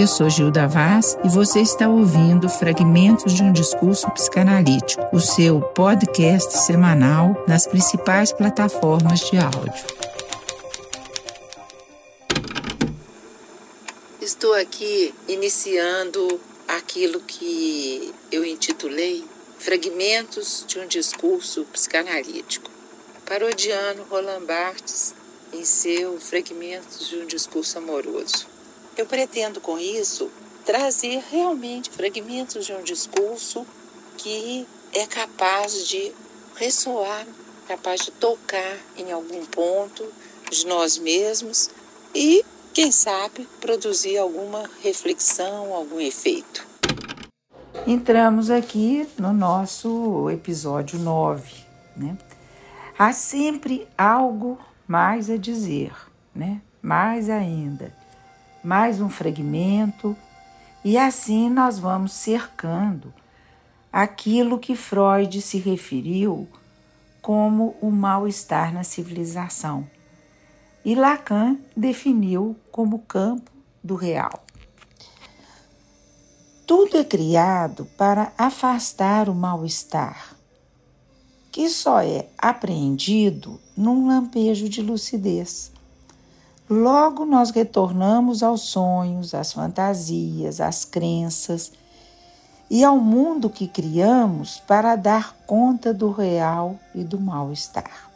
Eu sou Gilda Vaz e você está ouvindo Fragmentos de um Discurso Psicanalítico, o seu podcast semanal nas principais plataformas de áudio. Estou aqui iniciando aquilo que eu intitulei Fragmentos de um Discurso Psicanalítico. Parodiano Roland Barthes em seu Fragmentos de um Discurso Amoroso. Eu pretendo com isso trazer realmente fragmentos de um discurso que é capaz de ressoar, capaz de tocar em algum ponto de nós mesmos e, quem sabe, produzir alguma reflexão, algum efeito. Entramos aqui no nosso episódio 9, né? Há sempre algo mais a dizer, né? Mais ainda mais um fragmento, e assim nós vamos cercando aquilo que Freud se referiu como o mal-estar na civilização. E Lacan definiu como campo do real. Tudo é criado para afastar o mal-estar, que só é apreendido num lampejo de lucidez. Logo nós retornamos aos sonhos, às fantasias, às crenças e ao mundo que criamos para dar conta do real e do mal-estar.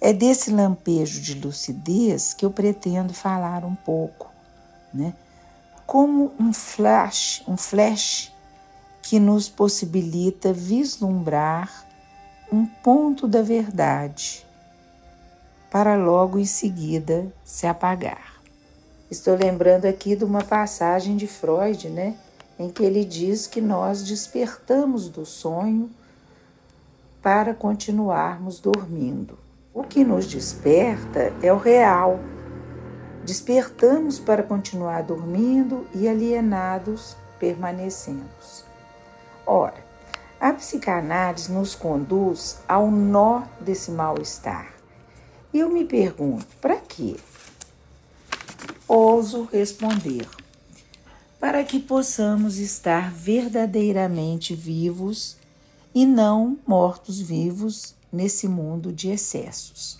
É desse lampejo de lucidez que eu pretendo falar um pouco, né? Como um flash, um flash que nos possibilita vislumbrar um ponto da verdade para logo em seguida se apagar. Estou lembrando aqui de uma passagem de Freud, né, em que ele diz que nós despertamos do sonho para continuarmos dormindo. O que nos desperta é o real. Despertamos para continuar dormindo e alienados permanecemos. Ora, a psicanálise nos conduz ao nó desse mal-estar e eu me pergunto, para quê? Ouso responder: para que possamos estar verdadeiramente vivos e não mortos-vivos nesse mundo de excessos.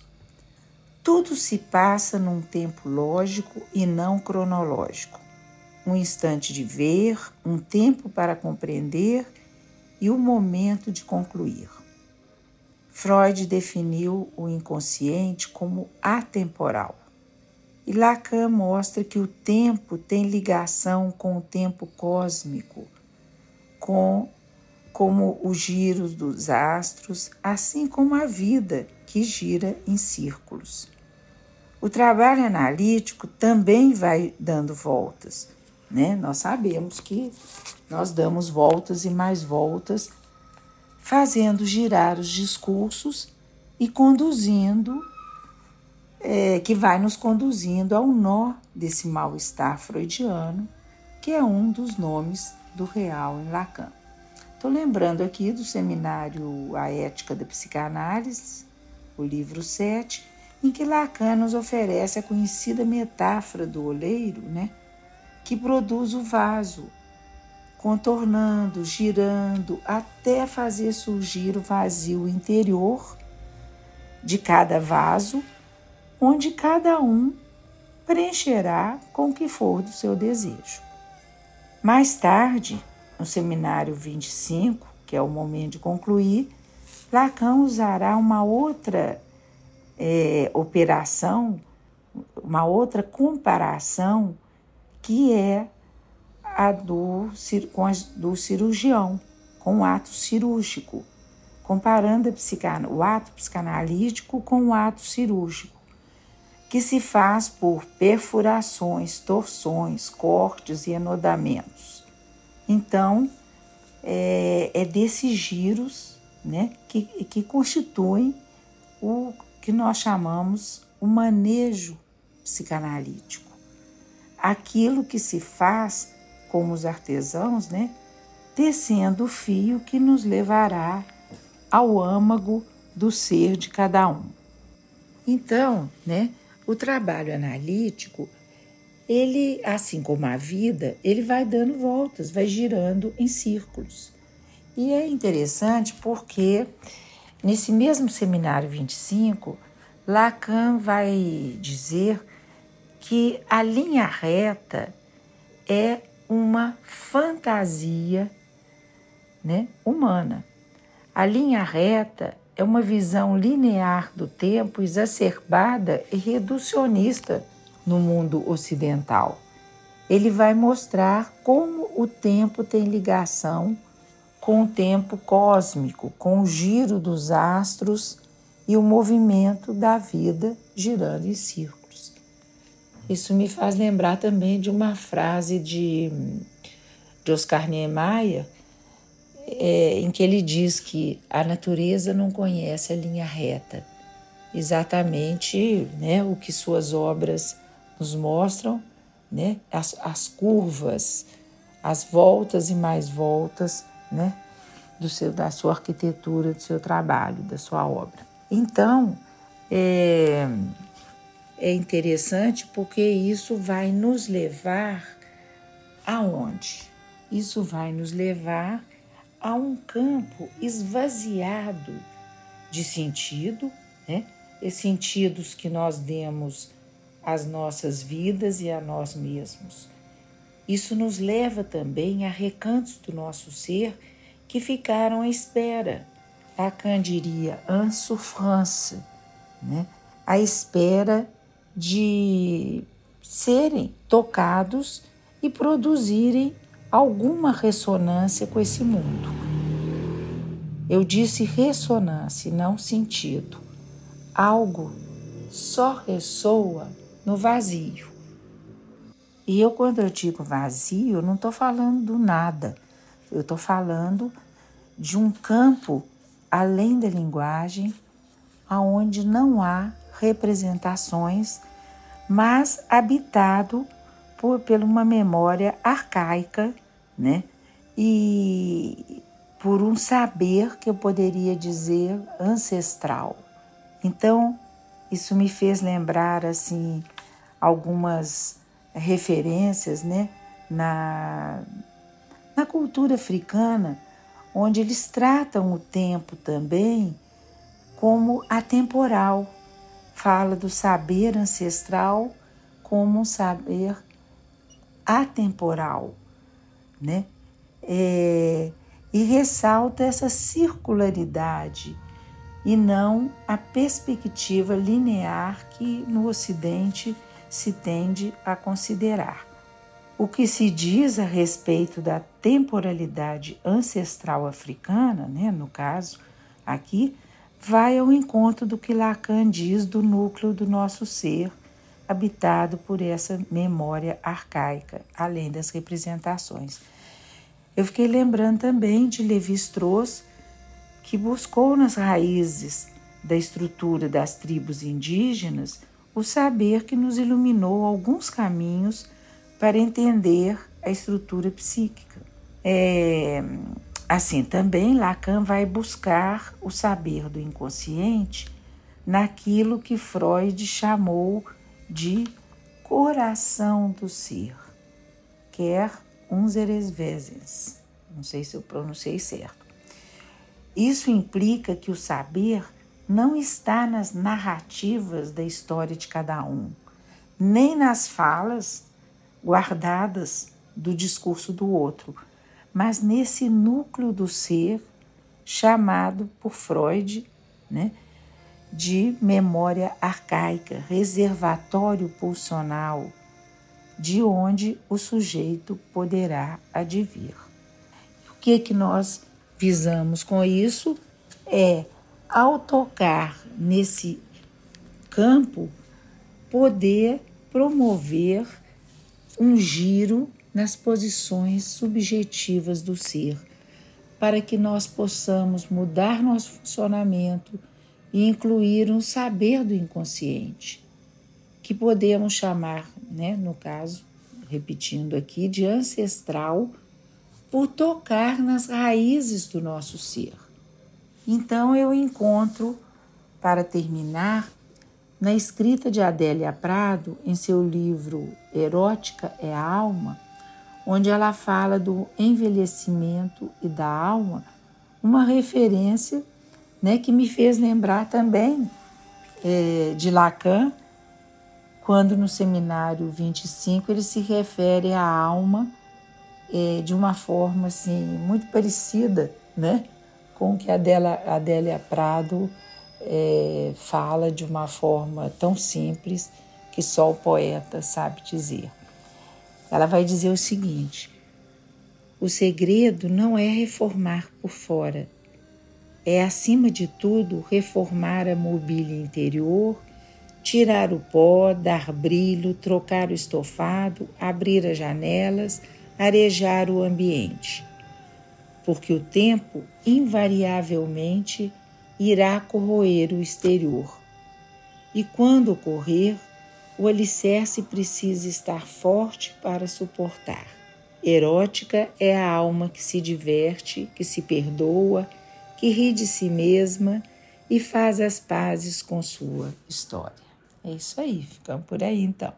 Tudo se passa num tempo lógico e não cronológico. Um instante de ver, um tempo para compreender e o um momento de concluir. Freud definiu o inconsciente como atemporal. E Lacan mostra que o tempo tem ligação com o tempo cósmico, com como os giros dos astros, assim como a vida que gira em círculos. O trabalho analítico também vai dando voltas, né? Nós sabemos que nós damos voltas e mais voltas fazendo girar os discursos e conduzindo, é, que vai nos conduzindo ao nó desse mal-estar freudiano, que é um dos nomes do real em Lacan. Estou lembrando aqui do seminário A Ética da Psicanálise, o livro 7, em que Lacan nos oferece a conhecida metáfora do oleiro, né, que produz o vaso, contornando, girando, até fazer surgir o vazio interior de cada vaso, onde cada um preencherá com o que for do seu desejo. Mais tarde, no seminário 25, que é o momento de concluir, Lacan usará uma outra é, operação, uma outra comparação, que é a do, com a do cirurgião, com o ato cirúrgico, comparando o ato psicanalítico com o ato cirúrgico, que se faz por perfurações, torções, cortes e enodamentos. Então, é, é desses giros né, que, que constituem o que nós chamamos o manejo psicanalítico. Aquilo que se faz como os artesãos, né? Tecendo o fio que nos levará ao âmago do ser de cada um. Então, né, o trabalho analítico, ele, assim como a vida, ele vai dando voltas, vai girando em círculos. E é interessante porque nesse mesmo seminário 25, Lacan vai dizer que a linha reta é uma fantasia né, humana. A linha reta é uma visão linear do tempo exacerbada e reducionista no mundo ocidental. Ele vai mostrar como o tempo tem ligação com o tempo cósmico, com o giro dos astros e o movimento da vida girando em círculos. Isso me faz lembrar também de uma frase de, de Oscar Niemeyer, é, em que ele diz que a natureza não conhece a linha reta. Exatamente né, o que suas obras nos mostram, né, as, as curvas, as voltas e mais voltas né, do seu, da sua arquitetura, do seu trabalho, da sua obra. Então, é, é interessante porque isso vai nos levar aonde? Isso vai nos levar a um campo esvaziado de sentido, né? E sentidos que nós demos às nossas vidas e a nós mesmos. Isso nos leva também a recantos do nosso ser que ficaram à espera. Lacan diria en souffrance, né? à espera de serem tocados e produzirem alguma ressonância com esse mundo. Eu disse ressonância, não sentido. Algo só ressoa no vazio. E eu, quando eu digo vazio, eu não estou falando do nada. Eu estou falando de um campo além da linguagem, aonde não há representações, mas habitado por, por uma memória arcaica né? E por um saber que eu poderia dizer ancestral. Então, isso me fez lembrar assim algumas referências, né, na na cultura africana, onde eles tratam o tempo também como atemporal. Fala do saber ancestral como um saber atemporal né? É, e ressalta essa circularidade e não a perspectiva linear que no Ocidente se tende a considerar. O que se diz a respeito da temporalidade ancestral africana, né, no caso aqui, vai ao encontro do que Lacan diz do núcleo do nosso ser, habitado por essa memória arcaica, além das representações. Eu fiquei lembrando também de Levi-Strauss, que buscou nas raízes da estrutura das tribos indígenas o saber que nos iluminou alguns caminhos para entender a estrutura psíquica. É, assim também, Lacan vai buscar o saber do inconsciente naquilo que Freud chamou de coração do ser, quer unseres vezes. Não sei se eu pronunciei certo. Isso implica que o saber não está nas narrativas da história de cada um, nem nas falas guardadas do discurso do outro, mas nesse núcleo do ser chamado por Freud né, de memória arcaica, reservatório pulsional, de onde o sujeito poderá advir. O que que nós visamos com isso é ao tocar nesse campo poder promover um giro nas posições subjetivas do ser, para que nós possamos mudar nosso funcionamento e incluir um saber do inconsciente que podemos chamar, né, no caso, repetindo aqui, de ancestral, por tocar nas raízes do nosso ser. Então eu encontro, para terminar, Na escrita de Adélia Prado, em seu livro Erótica é a Alma, onde ela fala do envelhecimento e da alma, uma referência né, que me fez lembrar também é, de Lacan, quando no seminário 25 ele se refere à alma é, de uma forma assim muito parecida né, com que a Adélia Prado é, fala de uma forma tão simples que só o poeta sabe dizer. Ela vai dizer o seguinte: o segredo não é reformar por fora, é acima de tudo reformar a mobília interior, tirar o pó, dar brilho, trocar o estofado, abrir as janelas, arejar o ambiente. Porque o tempo invariavelmente irá corroer o exterior. E quando ocorrer, o alicerce precisa estar forte para suportar. Erótica é a alma que se diverte, que se perdoa, que ri de si mesma e faz as pazes com sua história. É isso aí, ficamos por aí então.